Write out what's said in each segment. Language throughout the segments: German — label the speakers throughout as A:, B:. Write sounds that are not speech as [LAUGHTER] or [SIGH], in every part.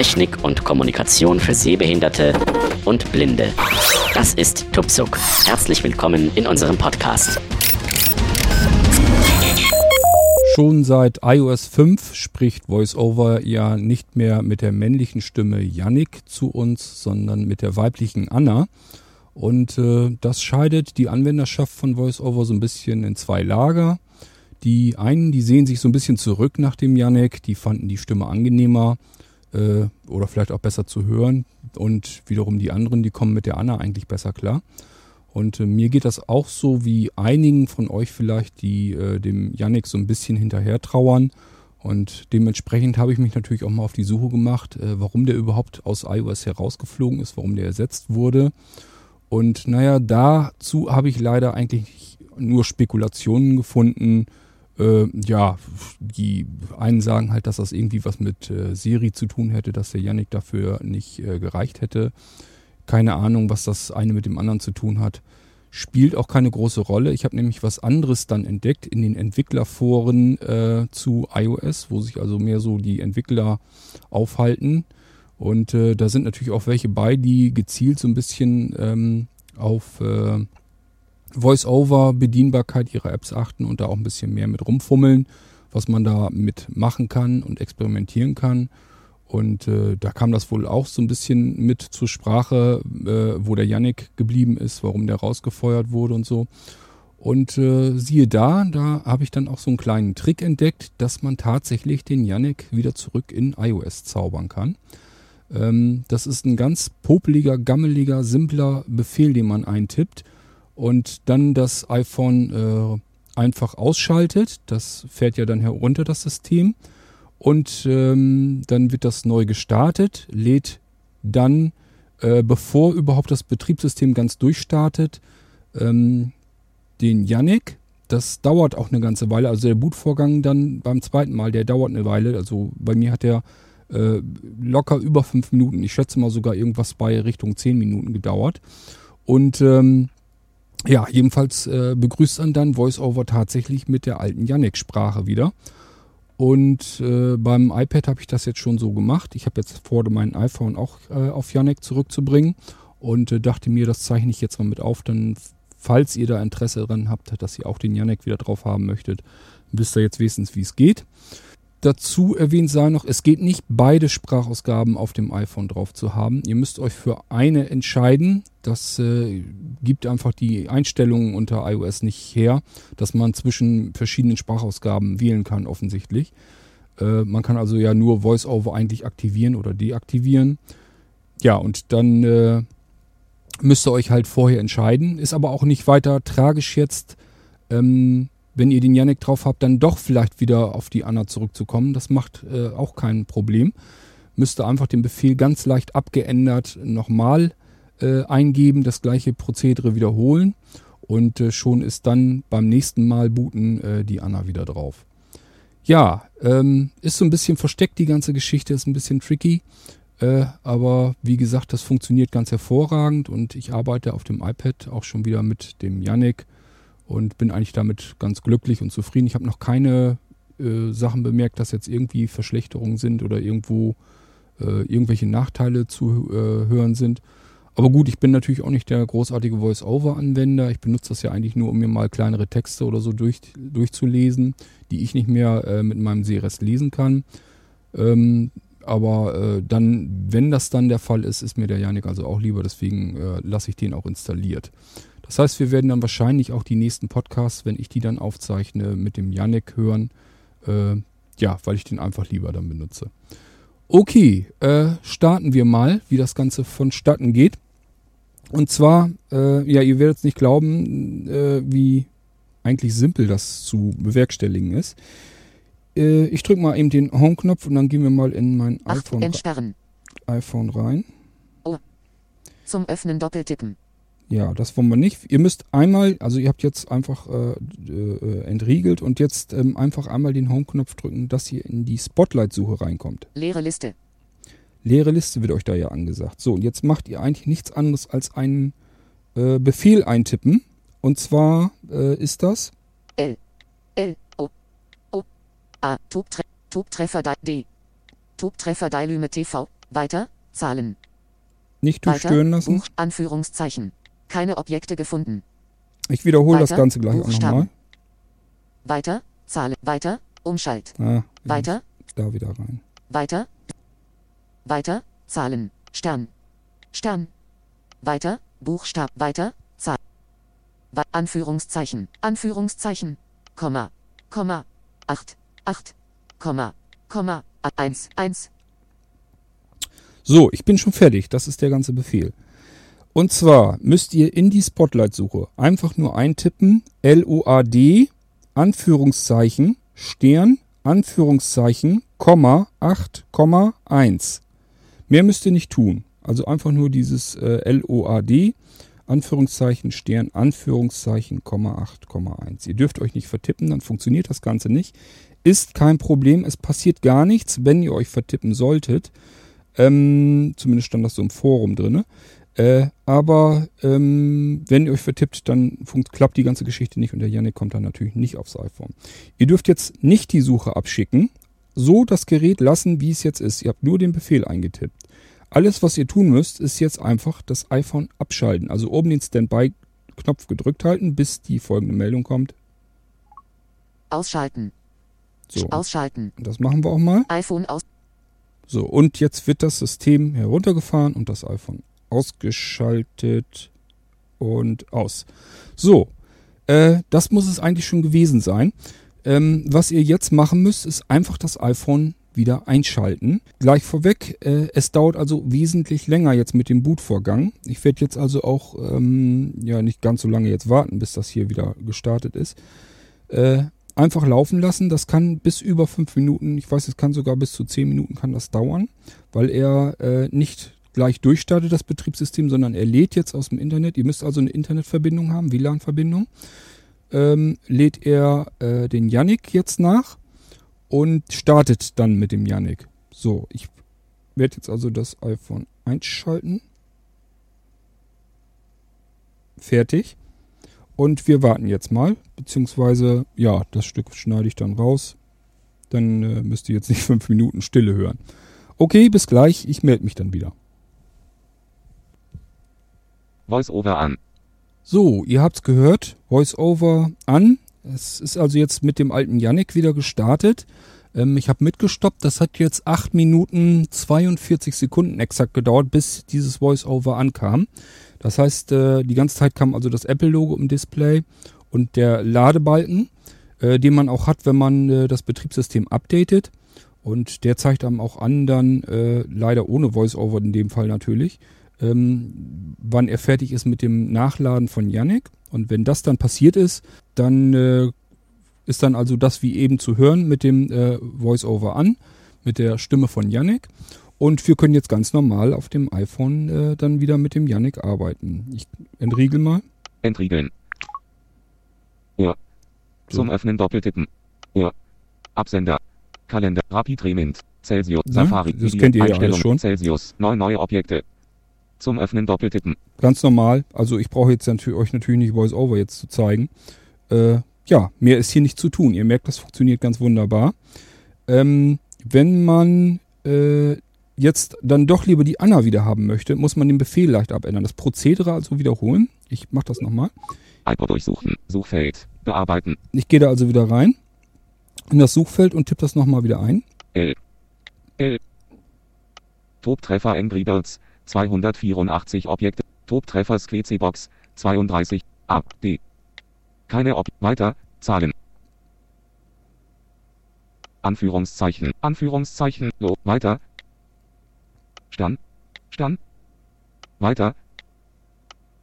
A: Technik und Kommunikation für Sehbehinderte und Blinde. Das ist Tupsuk. Herzlich willkommen in unserem Podcast.
B: Schon seit iOS 5 spricht VoiceOver ja nicht mehr mit der männlichen Stimme Yannick zu uns, sondern mit der weiblichen Anna. Und äh, das scheidet die Anwenderschaft von VoiceOver so ein bisschen in zwei Lager. Die einen, die sehen sich so ein bisschen zurück nach dem Yannick, die fanden die Stimme angenehmer äh, oder vielleicht auch besser zu hören. Und wiederum die anderen, die kommen mit der Anna eigentlich besser klar. Und äh, mir geht das auch so wie einigen von euch vielleicht, die äh, dem Yannick so ein bisschen hinterher trauern. Und dementsprechend habe ich mich natürlich auch mal auf die Suche gemacht, äh, warum der überhaupt aus iOS herausgeflogen ist, warum der ersetzt wurde. Und naja, dazu habe ich leider eigentlich nur Spekulationen gefunden. Äh, ja, die einen sagen halt, dass das irgendwie was mit äh, Siri zu tun hätte, dass der Yannick dafür nicht äh, gereicht hätte. Keine Ahnung, was das eine mit dem anderen zu tun hat. Spielt auch keine große Rolle. Ich habe nämlich was anderes dann entdeckt in den Entwicklerforen äh, zu iOS, wo sich also mehr so die Entwickler aufhalten. Und äh, da sind natürlich auch welche bei, die gezielt so ein bisschen ähm, auf äh, Voice-Over-Bedienbarkeit ihrer Apps achten und da auch ein bisschen mehr mit rumfummeln, was man da mitmachen kann und experimentieren kann. Und äh, da kam das wohl auch so ein bisschen mit zur Sprache, äh, wo der Yannick geblieben ist, warum der rausgefeuert wurde und so. Und äh, siehe da, da habe ich dann auch so einen kleinen Trick entdeckt, dass man tatsächlich den Yannick wieder zurück in iOS zaubern kann. Ähm, das ist ein ganz popeliger, gammeliger, simpler Befehl, den man eintippt und dann das iPhone äh, einfach ausschaltet. Das fährt ja dann herunter, das System. Und ähm, dann wird das neu gestartet, lädt dann, äh, bevor überhaupt das Betriebssystem ganz durchstartet, ähm, den Yannick. Das dauert auch eine ganze Weile. Also der Bootvorgang dann beim zweiten Mal, der dauert eine Weile. Also bei mir hat der äh, locker über fünf Minuten. Ich schätze mal sogar irgendwas bei Richtung zehn Minuten gedauert. Und ähm, ja, jedenfalls äh, begrüßt dann dann VoiceOver tatsächlich mit der alten Yannick-Sprache wieder. Und äh, beim iPad habe ich das jetzt schon so gemacht. Ich habe jetzt vor, mein iPhone auch äh, auf Yannick zurückzubringen und äh, dachte mir, das zeichne ich jetzt mal mit auf. Dann, falls ihr da Interesse daran habt, dass ihr auch den Yannick wieder drauf haben möchtet, wisst ihr jetzt wenigstens, wie es geht dazu erwähnt sei noch, es geht nicht, beide Sprachausgaben auf dem iPhone drauf zu haben. Ihr müsst euch für eine entscheiden. Das äh, gibt einfach die Einstellungen unter iOS nicht her, dass man zwischen verschiedenen Sprachausgaben wählen kann, offensichtlich. Äh, man kann also ja nur VoiceOver eigentlich aktivieren oder deaktivieren. Ja, und dann äh, müsst ihr euch halt vorher entscheiden. Ist aber auch nicht weiter tragisch jetzt. Ähm, wenn ihr den Yannick drauf habt, dann doch vielleicht wieder auf die Anna zurückzukommen. Das macht äh, auch kein Problem. Müsst ihr einfach den Befehl ganz leicht abgeändert nochmal äh, eingeben, das gleiche Prozedere wiederholen und äh, schon ist dann beim nächsten Mal booten äh, die Anna wieder drauf. Ja, ähm, ist so ein bisschen versteckt die ganze Geschichte, ist ein bisschen tricky. Äh, aber wie gesagt, das funktioniert ganz hervorragend und ich arbeite auf dem iPad auch schon wieder mit dem Yannick und bin eigentlich damit ganz glücklich und zufrieden. Ich habe noch keine äh, Sachen bemerkt, dass jetzt irgendwie Verschlechterungen sind oder irgendwo äh, irgendwelche Nachteile zu äh, hören sind. Aber gut, ich bin natürlich auch nicht der großartige Voice-Over-Anwender. Ich benutze das ja eigentlich nur, um mir mal kleinere Texte oder so durch, durchzulesen, die ich nicht mehr äh, mit meinem Sehrest lesen kann. Ähm, aber äh, dann, wenn das dann der Fall ist, ist mir der Janik also auch lieber. Deswegen äh, lasse ich den auch installiert. Das heißt, wir werden dann wahrscheinlich auch die nächsten Podcasts, wenn ich die dann aufzeichne, mit dem Yannick hören. Äh, ja, weil ich den einfach lieber dann benutze. Okay, äh, starten wir mal, wie das Ganze vonstatten geht. Und zwar, äh, ja, ihr werdet es nicht glauben, äh, wie eigentlich simpel das zu bewerkstelligen ist. Äh, ich drücke mal eben den Home-Knopf und dann gehen wir mal in mein iPhone, iPhone rein.
C: Oh. Zum Öffnen doppeltippen.
B: Ja, das wollen wir nicht. Ihr müsst einmal, also ihr habt jetzt einfach äh, äh, entriegelt und jetzt ähm, einfach einmal den Home-Knopf drücken, dass ihr in die Spotlight-Suche reinkommt.
C: Leere Liste.
B: Leere Liste wird euch da ja angesagt. So, und jetzt macht ihr eigentlich nichts anderes als einen äh, Befehl eintippen. Und zwar äh, ist das
C: L L O O A Tubtre Tubtreffer D Tubtreffer Dialyme TV Weiter. Zahlen.
B: Nicht durchstören lassen.
C: Buch. Anführungszeichen. Keine Objekte gefunden.
B: Ich wiederhole das. Ganze gleich auch
C: Buchstaben.
B: nochmal.
C: Weiter. Zahlen. Weiter. Umschalt.
B: Ah,
C: Weiter.
B: Da wieder rein.
C: Weiter. Weiter. Zahlen. Stern. Stern. Weiter. Buchstab. Weiter. Zahl. Wa- Anführungszeichen. Anführungszeichen. Komma. Komma. 8. 8. Komma. Komma. 1. 1.
B: So, ich bin schon fertig. Das ist der ganze Befehl. Und zwar müsst ihr in die Spotlight-Suche einfach nur eintippen LOAD, Anführungszeichen, Stern, Anführungszeichen, Komma, 8, Komma, 1. Mehr müsst ihr nicht tun. Also einfach nur dieses äh, LOAD, Anführungszeichen, Stern, Anführungszeichen, Komma, 8, Komma, 1. Ihr dürft euch nicht vertippen, dann funktioniert das Ganze nicht. Ist kein Problem, es passiert gar nichts, wenn ihr euch vertippen solltet. Ähm, zumindest stand das so im Forum drinne. Äh, aber ähm, wenn ihr euch vertippt, dann funkt, klappt die ganze Geschichte nicht und der Yannick kommt dann natürlich nicht aufs iPhone. Ihr dürft jetzt nicht die Suche abschicken, so das Gerät lassen, wie es jetzt ist. Ihr habt nur den Befehl eingetippt. Alles, was ihr tun müsst, ist jetzt einfach das iPhone abschalten. Also oben den Standby-Knopf gedrückt halten, bis die folgende Meldung kommt.
C: Ausschalten.
B: So,
C: Ausschalten.
B: das machen wir auch mal.
C: iPhone aus.
B: So, und jetzt wird das System heruntergefahren und das iPhone ausgeschaltet und aus. So, äh, das muss es eigentlich schon gewesen sein. Ähm, was ihr jetzt machen müsst, ist einfach das iPhone wieder einschalten. Gleich vorweg, äh, es dauert also wesentlich länger jetzt mit dem Bootvorgang. Ich werde jetzt also auch ähm, ja nicht ganz so lange jetzt warten, bis das hier wieder gestartet ist. Äh, einfach laufen lassen. Das kann bis über fünf Minuten, ich weiß, es kann sogar bis zu zehn Minuten kann das dauern, weil er äh, nicht gleich durchstartet, das Betriebssystem, sondern er lädt jetzt aus dem Internet. Ihr müsst also eine Internetverbindung haben, WLAN-Verbindung. Ähm, lädt er äh, den Yannick jetzt nach und startet dann mit dem Yannick. So, ich werde jetzt also das iPhone einschalten. Fertig. Und wir warten jetzt mal, beziehungsweise, ja, das Stück schneide ich dann raus. Dann äh, müsst ihr jetzt nicht fünf Minuten Stille hören. Okay, bis gleich, ich melde mich dann wieder.
D: Voice-over an.
B: So, ihr habt's gehört, Voice-over an. Es ist also jetzt mit dem alten Yannick wieder gestartet. Ähm, ich habe mitgestoppt, das hat jetzt 8 Minuten 42 Sekunden exakt gedauert, bis dieses Voice-over ankam. Das heißt, äh, die ganze Zeit kam also das Apple-Logo im Display und der Ladebalken, äh, den man auch hat, wenn man äh, das Betriebssystem updatet. Und der zeigt einem auch an, dann äh, leider ohne Voice-over in dem Fall natürlich, ähm, wann er fertig ist mit dem Nachladen von Yannick. Und wenn das dann passiert ist, dann äh, ist dann also das wie eben zu hören mit dem äh, Voice-over an, mit der Stimme von Yannick. Und wir können jetzt ganz normal auf dem iPhone äh, dann wieder mit dem Yannick arbeiten. Ich entriegel mal.
D: Entriegeln. Ohr. Zum Öffnen doppeltippen. Ohr. Absender. Kalender. Rapid Remint. Celsius.
B: Ja,
D: Safari.
B: das kennt ihr ja schon.
D: Celsius. Neun neue Objekte. Zum Öffnen doppeltippen.
B: Ganz normal. Also ich brauche jetzt natür euch natürlich nicht Voice-over jetzt zu zeigen. Äh, ja, mehr ist hier nicht zu tun. Ihr merkt, das funktioniert ganz wunderbar. Ähm, wenn man äh, jetzt dann doch lieber die Anna wieder haben möchte, muss man den Befehl leicht abändern. Das Prozedere also wiederholen. Ich mache das nochmal.
D: iPod durchsuchen. Suchfeld. Bearbeiten.
B: Ich gehe da also wieder rein in das Suchfeld und tippe das nochmal wieder ein.
D: L. L. Toptreffer Angry Birds. 284 Objekte. Toptreffer Squeezy Box. 32. A. D. Keine Ob. Weiter. Zahlen. Anführungszeichen. Anführungszeichen. Lo. Weiter. Stand. Stand. Weiter.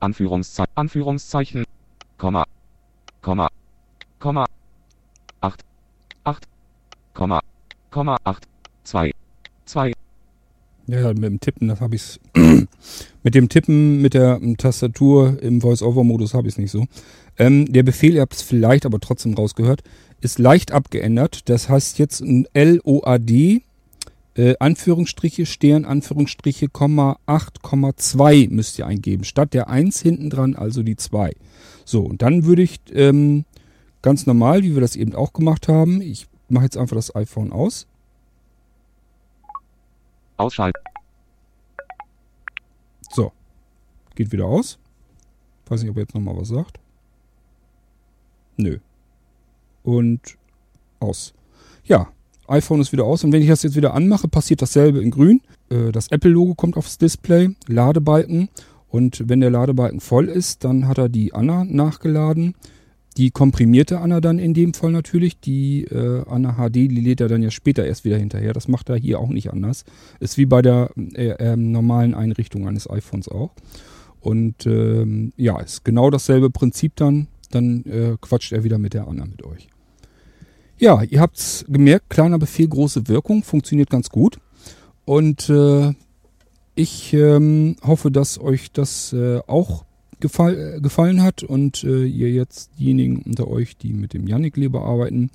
D: Anführungszeichen. Anführungszeichen. Komma. Komma. Komma. 8. 8. Komma. Komma. 8. 2. 2.
B: Ja, mit dem Tippen, das habe ich [CLEARS THROAT] Mit dem Tippen mit der ähm, Tastatur im Voice-Over-Modus habe ich es nicht so. Ähm, der Befehl, ihr habt es vielleicht aber trotzdem rausgehört, ist leicht abgeändert. Das heißt jetzt ein L-O-A-D, äh, Anführungsstriche, Stern, Anführungsstriche, Komma, 8,2 müsst ihr eingeben. Statt der 1 hinten dran, also die 2. So, und dann würde ich ähm, ganz normal, wie wir das eben auch gemacht haben, ich mache jetzt einfach das iPhone aus.
D: Ausschalten. So.
B: Geht wieder aus. Weiß nicht, ob er jetzt nochmal was sagt. Nö. Und aus. Ja, iPhone ist wieder aus. Und wenn ich das jetzt wieder anmache, passiert dasselbe in grün. Äh, das Apple-Logo kommt aufs Display, Ladebalken. Und wenn der Ladebalken voll ist, dann hat er die Anna nachgeladen. Die komprimierte Anna dann in dem Fall natürlich. Die äh, Anna HD, die lädt er dann ja später erst wieder hinterher. Das macht er hier auch nicht anders. Ist wie bei der äh, äh, normalen Einrichtung eines iPhones auch. Und ähm, ja, ist genau dasselbe Prinzip dann. Dann äh, quatscht er wieder mit der Anna mit euch. Ja, ihr habt's gemerkt, kleiner Befehl, große Wirkung, funktioniert ganz gut. Und äh, ich ähm, hoffe, dass euch das äh, auch gefall, äh, gefallen hat und äh, ihr jetzt diejenigen unter euch, die mit dem Yannick lieber arbeiten,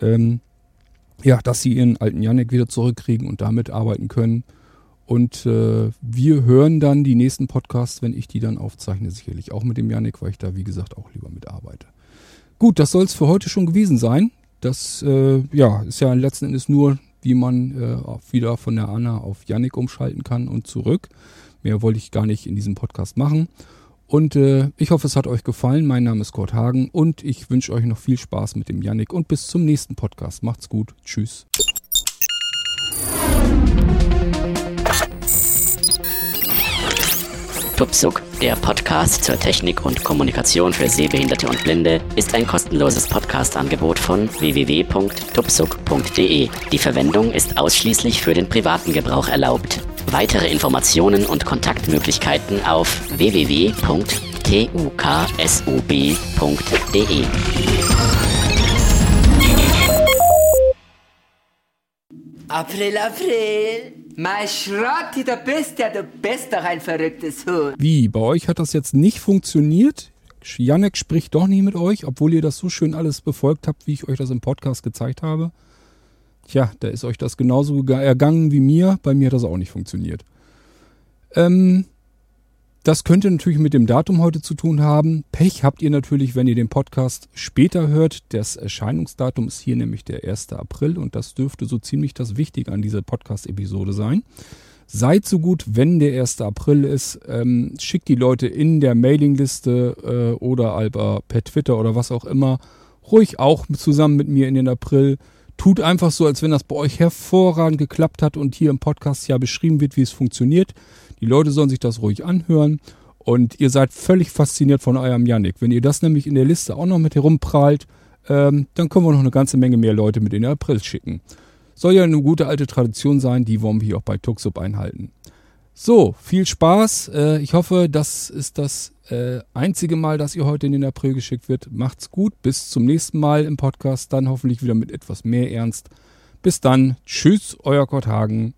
B: ähm, ja, dass sie ihren alten Yannick wieder zurückkriegen und damit arbeiten können. Und äh, wir hören dann die nächsten Podcasts, wenn ich die dann aufzeichne, sicherlich auch mit dem Yannick, weil ich da, wie gesagt, auch lieber mitarbeite. Gut, das soll es für heute schon gewesen sein. Das äh, ja, ist ja letzten Endes nur, wie man äh, wieder von der Anna auf Yannick umschalten kann und zurück. Mehr wollte ich gar nicht in diesem Podcast machen. Und äh, ich hoffe, es hat euch gefallen. Mein Name ist Kurt Hagen und ich wünsche euch noch viel Spaß mit dem Yannick und bis zum nächsten Podcast. Macht's gut. Tschüss.
A: Tupsuk, der Podcast zur Technik und Kommunikation für Sehbehinderte und Blinde, ist ein kostenloses Podcast-Angebot von www.tupsuk.de. Die Verwendung ist ausschließlich für den privaten Gebrauch erlaubt. Weitere Informationen und Kontaktmöglichkeiten auf www.tuksub.de.
E: April, April. Mein Schrotti, du bist ja, du bist doch ein verrücktes Huhn.
B: Wie, bei euch hat das jetzt nicht funktioniert? Janek spricht doch nie mit euch, obwohl ihr das so schön alles befolgt habt, wie ich euch das im Podcast gezeigt habe. Tja, da ist euch das genauso ergangen wie mir. Bei mir hat das auch nicht funktioniert. Ähm, das könnte natürlich mit dem Datum heute zu tun haben. Pech habt ihr natürlich, wenn ihr den Podcast später hört. Das Erscheinungsdatum ist hier nämlich der 1. April und das dürfte so ziemlich das Wichtige an dieser Podcast-Episode sein. Seid so gut, wenn der 1. April ist, ähm, schickt die Leute in der Mailingliste äh, oder per Twitter oder was auch immer ruhig auch zusammen mit mir in den April. Tut einfach so, als wenn das bei euch hervorragend geklappt hat und hier im Podcast ja beschrieben wird, wie es funktioniert. Die Leute sollen sich das ruhig anhören und ihr seid völlig fasziniert von eurem Yannick. Wenn ihr das nämlich in der Liste auch noch mit herumprallt, ähm, dann können wir noch eine ganze Menge mehr Leute mit in den April schicken. Soll ja eine gute alte Tradition sein, die wollen wir hier auch bei Tuxup einhalten. So, viel Spaß. Äh, ich hoffe, das ist das äh, einzige Mal, dass ihr heute in den April geschickt wird. Macht's gut. Bis zum nächsten Mal im Podcast. Dann hoffentlich wieder mit etwas mehr Ernst. Bis dann. Tschüss, euer Kurt Hagen.